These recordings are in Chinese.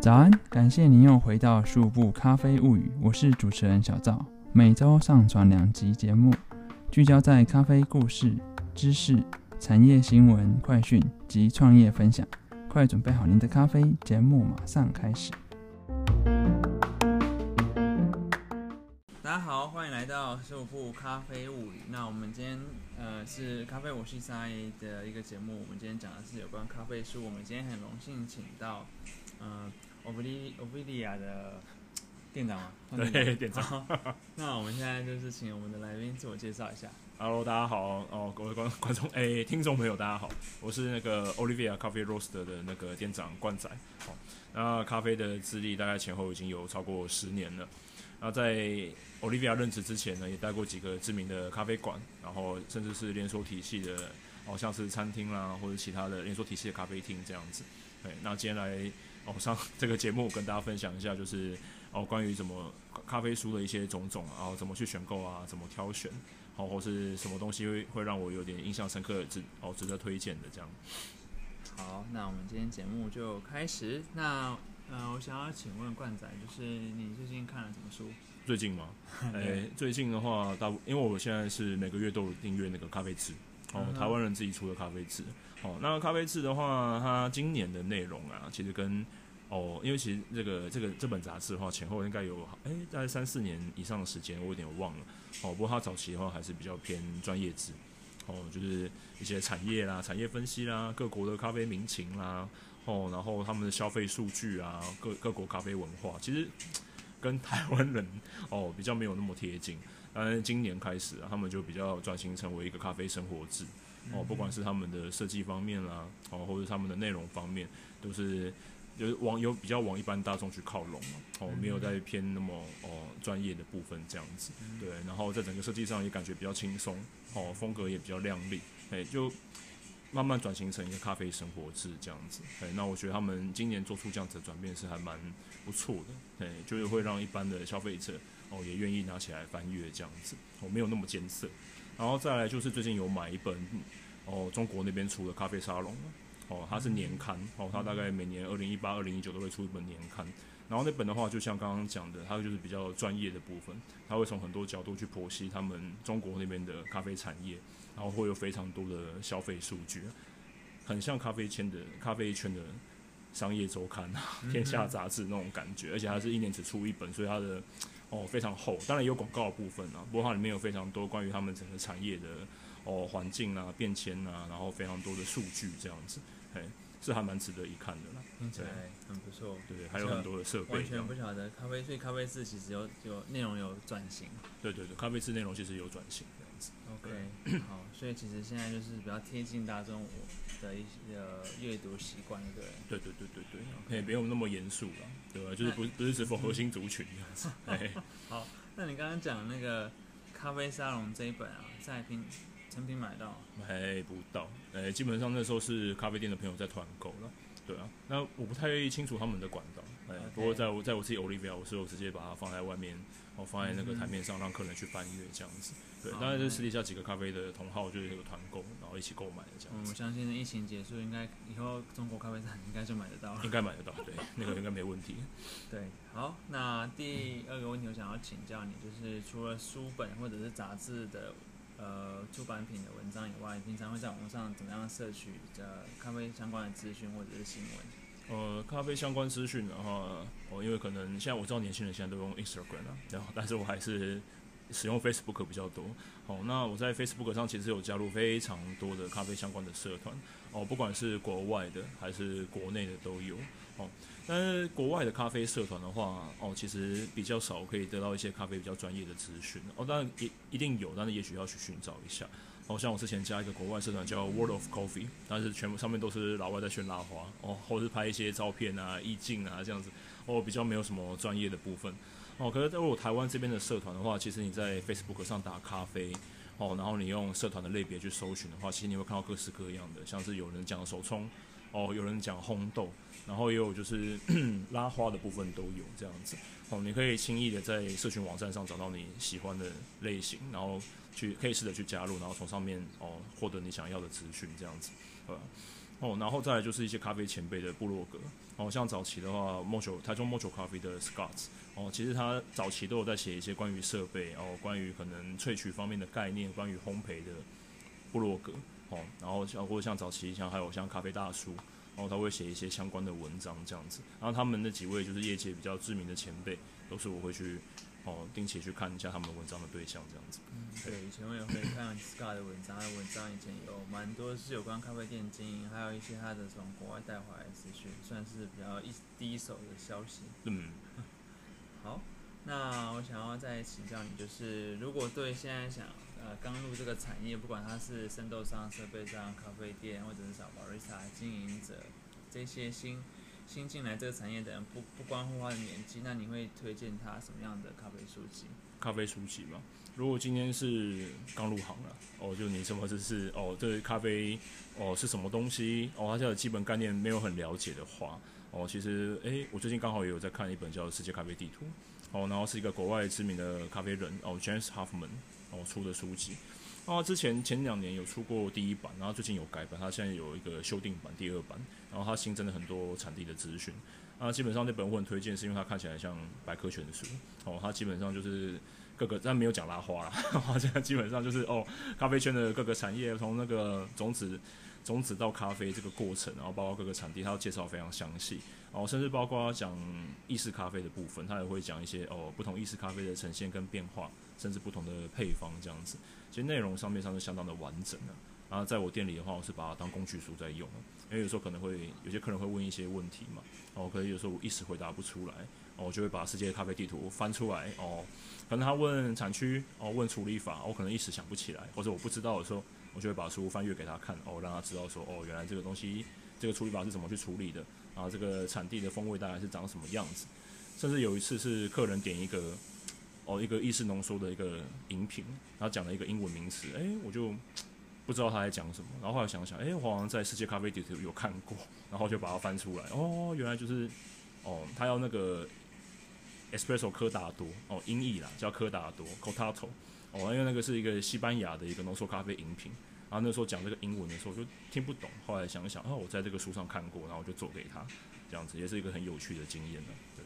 早安，感谢您又回到数部咖啡物语，我是主持人小赵。每周上传两集节目，聚焦在咖啡故事、知识、产业新闻、快讯及创业分享。快准备好您的咖啡，节目马上开始。十五部咖啡物语。那我们今天呃是咖啡我是赛的一个节目，我们今天讲的是有关咖啡书。我们今天很荣幸请到呃 Ovidia Ovidia 的店长嘛？对，店长。好那我们现在就是请我们的来宾自我介绍一下。Hello，大家好哦，各位观观众哎、听众朋友大家好，我是那个 Olivia Coffee Roaster 的那个店长冠仔。好、那咖啡的资历大概前后已经有超过十年了。那在 Olivia 任职之前呢，也待过几个知名的咖啡馆，然后甚至是连锁体系的，哦，像是餐厅啦，或者其他的连锁体系的咖啡厅这样子。对，那今天来哦上这个节目跟大家分享一下，就是哦关于怎么咖啡书的一些种种，然后怎么去选购啊，怎么挑选。好，或是什么东西会会让我有点印象深刻，值哦值得推荐的这样。好，那我们今天节目就开始。那呃，我想要请问冠仔，就是你最近看了什么书？最近吗？哎、最近的话，大部因为我现在是每个月都有订阅那个咖啡志，哦嗯，台湾人自己出的咖啡志。哦，那咖啡志的话，它今年的内容啊，其实跟哦，因为其实这个这个这本杂志的话，前后应该有哎、大概三四年以上的时间，我有点忘了。哦，不过它早期的话还是比较偏专业制，哦，就是一些产业啦、产业分析啦、各国的咖啡民情啦，哦，然后他们的消费数据啊，各各国咖啡文化，其实跟台湾人哦比较没有那么贴近。但是今年开始啊，他们就比较转型成为一个咖啡生活制哦，不管是他们的设计方面啦，哦，或者他们的内容方面，都是就是往有比较往一般大众去靠拢嘛，哦，没有在偏那么哦专业的部分这样子，对，然后在整个设计上也感觉比较轻松，哦，风格也比较亮丽，哎，就慢慢转型成一个咖啡生活制这样子，哎，那我觉得他们今年做出这样子的转变是还蛮不错的，哎，就是会让一般的消费者哦也愿意拿起来翻阅这样子，哦，没有那么艰涩，然后再来就是最近有买一本哦中国那边出的咖啡沙龙。哦，它是年刊，哦，它大概每年二零一八、二零一九都会出一本年刊。然后那本的话，就像刚刚讲的，它就是比较专业的部分，它会从很多角度去剖析他们中国那边的咖啡产业，然后会有非常多的消费数据，很像咖啡圈的咖啡圈的商业周刊啊、天下杂志那种感觉，而且它是一年只出一本，所以它的哦非常厚，当然也有广告的部分啊，不过它里面有非常多关于他们整个产业的哦环境啊、变迁啊，然后非常多的数据这样子。嘿，是还蛮值得一看的啦。听起来很不错。对对，还有很多的设备完全。不晓得咖啡，所以咖啡室其实有有内容有转型。对对对，咖啡室内容其实有转型子。OK，好，所以其实现在就是比较贴近大众的一些呃阅读习惯，对不对？对对对对对，也没有那么严肃了，对吧？就是不不是只否核心族群这样子。好，那你刚刚讲的那个咖啡沙龙这一本啊，在平成品买到，买不到。哎，基本上那时候是咖啡店的朋友在团购了。对啊，那我不太清楚他们的管道。哎不过在我在我自己 Olivia，我是有直接把它放在外面，然后，放在那个台面上，让客人去翻阅这样子。对，好当然是私底下几个咖啡的同好就是有团购，然后一起购买的这样我。相信疫情结束，应该以后中国咖啡展应该就买得到了。应该买得到，对，那个应该没问题。对，好，那第二个问题我想要请教你，就是除了书本或者是杂志的呃出版品的文章以外，平常会在网上怎么样摄取呃咖啡相关的资讯或者是新闻？呃，咖啡相关资讯的话，哦，因为可能现在我知道年轻人现在都用 Instagram 啊，然后但是我还是使用 Facebook 比较多。哦，那我在 Facebook 上其实有加入非常多的咖啡相关的社团，哦，不管是国外的还是国内的都有。哦，但是国外的咖啡社团的话，哦，其实比较少可以得到一些咖啡比较专业的资讯。哦，当然一一定有，但是也许要去寻找一下。哦，像我之前加一个国外社团叫 World of Coffee，但是全部上面都是老外在炫拉花哦，或是拍一些照片啊、意境啊这样子，哦，比较没有什么专业的部分。哦，可是在我台湾这边的社团的话，其实你在 Facebook 上打咖啡，哦，然后你用社团的类别去搜寻的话，其实你会看到各式各样的，像是有人讲手冲，哦，有人讲烘豆，然后也有就是 拉花的部分都有这样子。哦，你可以轻易的在社群网站上找到你喜欢的类型，然后去可以试着去加入，然后从上面哦获得你想要的资讯这样子，对吧？哦，然后再来就是一些咖啡前辈的部落格，哦，像早期的话，Mojo 台中 Mojo 咖啡的 Scott，哦，其实他早期都有在写一些关于设备，哦，关于可能萃取方面的概念，关于烘焙的部落格，哦，然后像或者像早期像还有像咖啡大叔，然后他会写一些相关的文章这样子，然后他们那几位就是业界比较知名的前辈，都是我会去。哦，定期去看一下他们文章的对象，这样子。嗯，对，以前我也会看 Scar 的文章，他的文章以前有蛮多是有关咖啡店经营，还有一些他的从国外带回来的资讯，算是比较一第一手的消息。嗯。好，那我想要再请教你，就是如果对现在想呃刚入这个产业，不管他是生豆商、设备商、咖啡店，或者是小 barista 经营者，这些新。新进来这个产业的人，不不关乎他的年纪，那你会推荐他什么样的咖啡书籍？咖啡书籍嘛，如果今天是刚入行了，哦，就你什么就是哦，这咖啡哦是什么东西，哦，他现在基本概念没有很了解的话，哦，其实诶，我最近刚好也有在看一本叫《世界咖啡地图》，哦，然后是一个国外知名的咖啡人哦，James Huffman 哦出的书籍。啊，之前前两年有出过第一版，然后最近有改版，它现在有一个修订版第二版，然后它新增了很多产地的资讯。那，基本上那本我很推荐，是因为它看起来像百科全书。哦，它基本上就是各个，但没有讲拉花啦，现在基本上就是哦，咖啡圈的各个产业，从那个种子种子到咖啡这个过程，然后包括各个产地，它要介绍非常详细。哦，甚至包括讲意式咖啡的部分，它也会讲一些哦不同意式咖啡的呈现跟变化，甚至不同的配方这样子。其实内容上面上是相当的完整的，然后在我店里的话，我是把它当工具书在用，因为有时候可能会有些客人会问一些问题嘛，哦，可能有时候我一时回答不出来，我就会把世界咖啡地图翻出来，哦，可能他问产区，哦，问处理法，我可能一时想不起来，或者我不知道的时候，我就会把书翻阅给他看，哦，让他知道说，哦，原来这个东西，这个处理法是怎么去处理的，然后这个产地的风味大概是长什么样子，甚至有一次是客人点一个。哦，一个意式浓缩的一个饮品，然后讲了一个英文名词，哎，我就不知道他在讲什么。然后后来想想，哎，我好像在世界咖啡地图有看过，然后就把它翻出来。哦，原来就是哦，他要那个 espresso 科达多，哦，音译啦，叫科达多 （Cortado）。哦，因为那个是一个西班牙的一个浓缩咖啡饮品。然后那时候讲这个英文的时候，我就听不懂。后来想想，哦，我在这个书上看过，然后我就做给他，这样子也是一个很有趣的经验呢。对。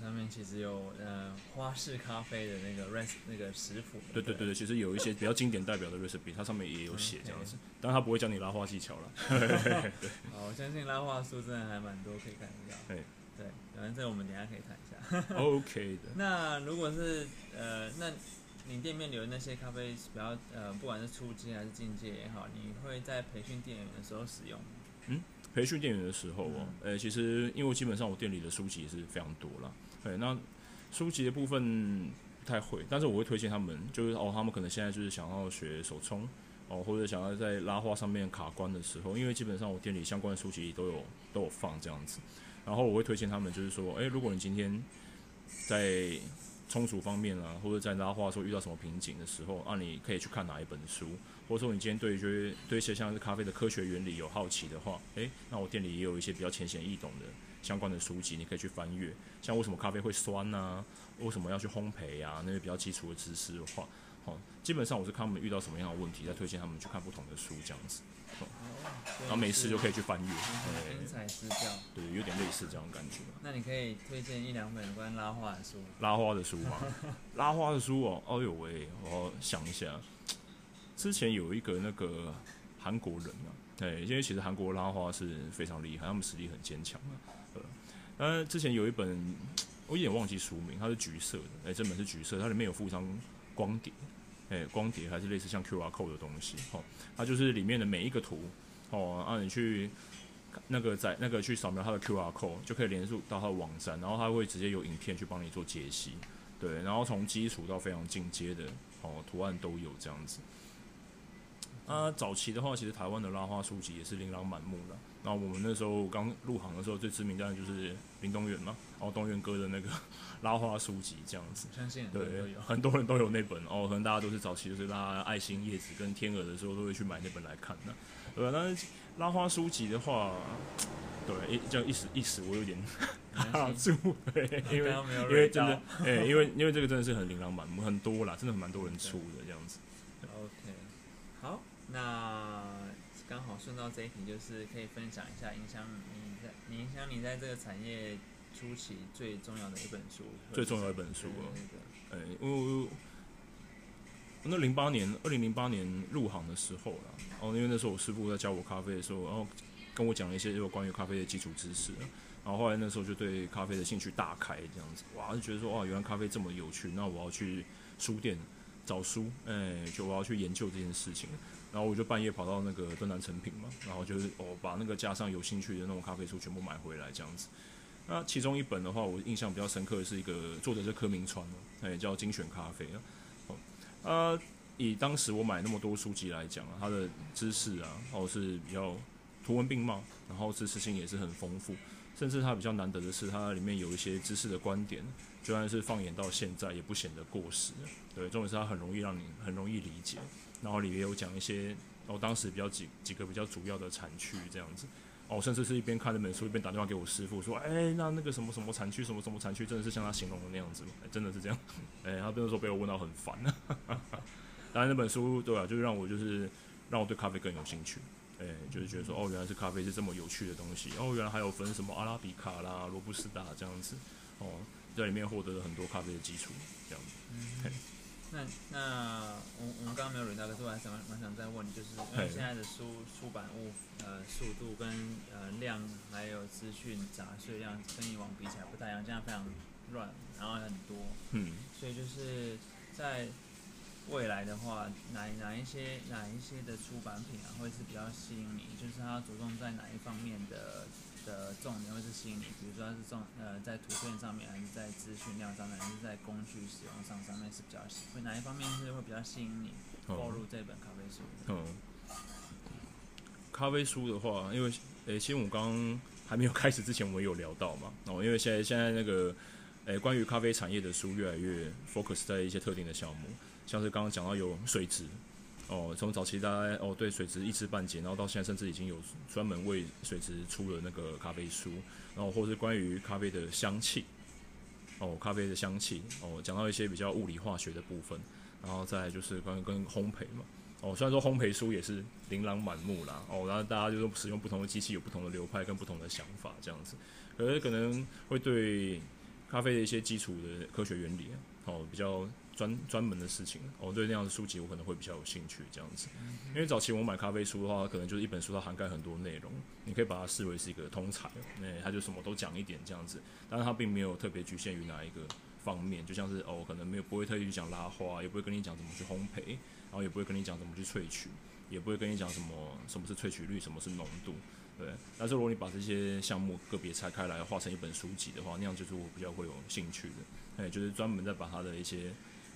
上面其实有呃花式咖啡的那个 recipe 那个食谱。对对对对，其实有一些比较经典代表的 recipe，它上面也有写这样子，但是它不会教你拉花技巧了。对，好，我相信拉花书真的还蛮多可以看到。对对，反正这我们等下可以谈一下。OK 的。那如果是呃，那你店面里的那些咖啡比较呃，不管是初阶还是进阶也好，你会在培训店员的时候使用吗？嗯，培训店员的时候哦，呃，其实因为基本上我店里的书籍是非常多了。对，那书籍的部分不太会，但是我会推荐他们，就是哦，他们可能现在就是想要学手冲，哦，或者想要在拉花上面卡关的时候，因为基本上我店里相关的书籍都有都有放这样子，然后我会推荐他们，就是说，诶，如果你今天在充足方面啊，或者在拉话的时候遇到什么瓶颈的时候，啊，你可以去看哪一本书，或者说你今天对一些对一些像是咖啡的科学原理有好奇的话，诶，那我店里也有一些比较浅显易懂的。相关的书籍你可以去翻阅，像为什么咖啡会酸呢？为什么要去烘焙呀？那些比较基础的知识的话，好，基本上我是看他们遇到什么样的问题，再推荐他们去看不同的书这样子。哦，然后没事就可以去翻阅，对，因材施教，对，有点类似这样感觉。那你可以推荐一两本关于拉花的书？拉花的书吗？拉花的书哦，哦呦喂，我想一下，之前有一个那个韩国人啊，对，因为其实韩国拉花是非常厉害，他们实力很坚强啊。呃，之前有一本，我有点忘记书名，它是橘色的。哎，这本是橘色，它里面有附上光碟，哎，光碟还是类似像 QR code 的东西，哦，它就是里面的每一个图，哦，让你去那个在那个去扫描它的 QR code，就可以连入到它的网站，然后它会直接有影片去帮你做解析，对，然后从基础到非常进阶的哦图案都有这样子。啊，早期的话，其实台湾的拉花书籍也是琳琅满目的。那我们那时候刚入行的时候，最知名当然就是林东远嘛，后东元哥的那个拉花书籍这样子。相信对，很多人都有那本哦，可能大家都是早期就是拉爱心叶子跟天鹅的时候，都会去买那本来看的。对吧，但是拉花书籍的话，对，一这样一时一时我有点没卡住，对，因为因为真的，哎、因为因为这个真的是很琳琅满目，很多啦，真的蛮多人出的这样子。OK，好，那刚好顺到这一题，就是可以分享一下影响你在你影响你在这个产业初期最重要的一本书，最重要的一本书哦对对对哎、因为我我那零八年，二零零八年入行的时候啦，哦，因为那时候我师傅在教我咖啡的时候，然后跟我讲了一些有关于咖啡的基础知识，然后后来那时候就对咖啡的兴趣大开，这样子，哇，就觉得说哇，原来咖啡这么有趣，那我要去书店找书，哎、就我要去研究这件事情。然后我就半夜跑到那个敦南成品嘛，然后就是哦把那个加上有兴趣的那种咖啡书全部买回来这样子。那其中一本的话，我印象比较深刻的是一个作者是柯明川哦，哎叫精选咖啡啊。哦，呃，以当时我买那么多书籍来讲啊，它的知识啊，哦是比较图文并茂，然后知识性也是很丰富，甚至它比较难得的是，它里面有一些知识的观点，就算是放眼到现在也不显得过时。对，重点是它很容易让你很容易理解，然后里面有讲一些哦当时比较几几个比较主要的产区这样子。哦，甚至是一边看那本书一边打电话给我师傅说，哎、那那个什么什么产区什么什么产区，真的是像他形容的那样子吗？哎真的是这样。哎、他那时候被我问到很烦。当然那本书对啊，就是让我就是让我对咖啡更有兴趣。哎、就是觉得说，哦，原来是咖啡是这么有趣的东西。哦，原来还有分什么阿拉比卡啦、罗布斯达这样子。哦，在里面获得了很多咖啡的基础，这样子。嗯，那那我我们刚刚没有轮到，可是我还想蛮想再问你，就是因为现在的书出版物呃速度跟呃量还有资讯杂碎量跟以往比起来不太一样，现在非常乱，然后很多，嗯，所以就是在未来的话，哪哪一些哪一些的出版品啊，会是比较吸引你？就是它着重在哪一方面的的重点会是吸引你？比如说它是重呃在图片上面，还是在资讯量上面，还是在工具使用上上面是比较吸会哪一方面是会比较吸引你购哦入这本咖啡书？嗯，咖啡书的话，因为诶、其实我刚刚还没有开始之前，我们有聊到嘛，哦，因为现在现在那个诶、关于咖啡产业的书越来越 focus 在一些特定的项目，像是刚刚讲到有水质，哦，从早期大家哦对水质一知半解，然后到现在甚至已经有专门为水质出了那个咖啡书，然后或是关于咖啡的香气，哦，咖啡的香气，哦，讲到一些比较物理化学的部分，然后再就是关于跟烘焙嘛。哦，虽然说烘焙书也是琳琅满目啦，哦，然后大家就是使用不同的机器，有不同的流派跟不同的想法这样子，可是可能会对咖啡的一些基础的科学原理，哦，比较专专门的事情，哦，对那样的书籍我可能会比较有兴趣这样子，因为早期我买咖啡书的话，可能就是一本书它涵盖很多内容，你可以把它视为是一个通才，哎，它就什么都讲一点这样子，但是它并没有特别局限于哪一个方面，就像是哦，可能没有不会特意去讲拉花，也不会跟你讲怎么去烘焙，然后也不会跟你讲怎么去萃取，也不会跟你讲什么什么是萃取率，什么是浓度，对。但是如果你把这些项目个别拆开来，画成一本书籍的话，那样就是我比较会有兴趣的，哎，就是专门在把它的一些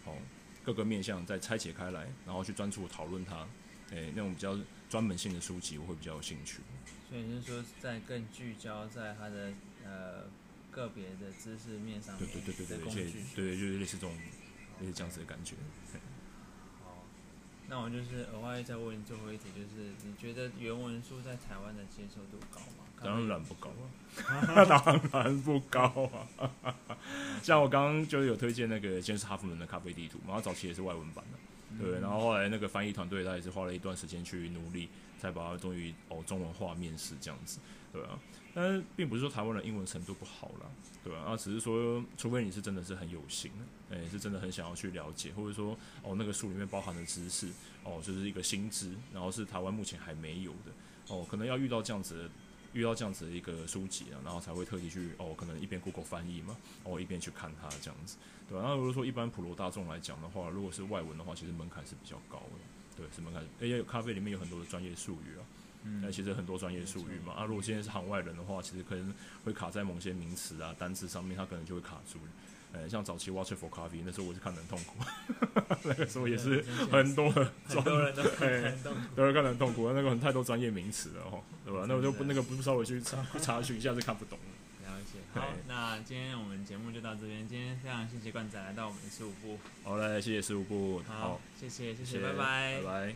哦各个面向再拆解开来，然后去专注讨论它，哎，那种比较专门性的书籍我会比较有兴趣。所以你是说在更聚焦在它的呃个别的知识面上对面对对对对，而且的工具？对，就是类似这种类似这样子的感觉。好，那我就是额外再问最后一题，就是你觉得原文书在台湾的接受度高吗？当然不高啊，当然不高啊。像我刚刚就是有推荐那个先是哈弗门的咖啡地图，然后早期也是外文版的，嗯对，然后后来那个翻译团队他也是花了一段时间去努力，才把它终于哦中文化面试这样子，对啊。但是并不是说台湾人英文程度不好啦，对吧、啊？只是说，除非你是真的是很有心，哎、是真的很想要去了解，或者说哦那个书里面包含的知识，哦就是一个新知，然后是台湾目前还没有的，哦可能要遇到这样子的。遇到这样子的一个书籍啊，然后才会特地去哦，可能一边 Google 翻译嘛，哦一边去看它这样子，对吧、然后如果说一般普罗大众来讲的话，如果是外文的话，其实门槛是比较高的，对，是门槛，而且咖啡里面有很多的专业术语啊，那其实很多专业术语嘛，啊，如果今天是行外人的话，其实可能会卡在某些名词啊、单词上面，他可能就会卡住。呃，像早期 Water for Coffee 那时候我是看得很痛苦，那个时候也是很多的很多人都对很动。都会看得很痛苦，那个很太多专业名词了哦，对吧？那我就不那个不稍微去查查询一下是看不懂的。了解，好，那今天我们节目就到这边。今天非常谢谢冠仔来到我们的十五部，好嘞，谢谢十五部，好，谢谢，谢谢，拜拜，拜拜。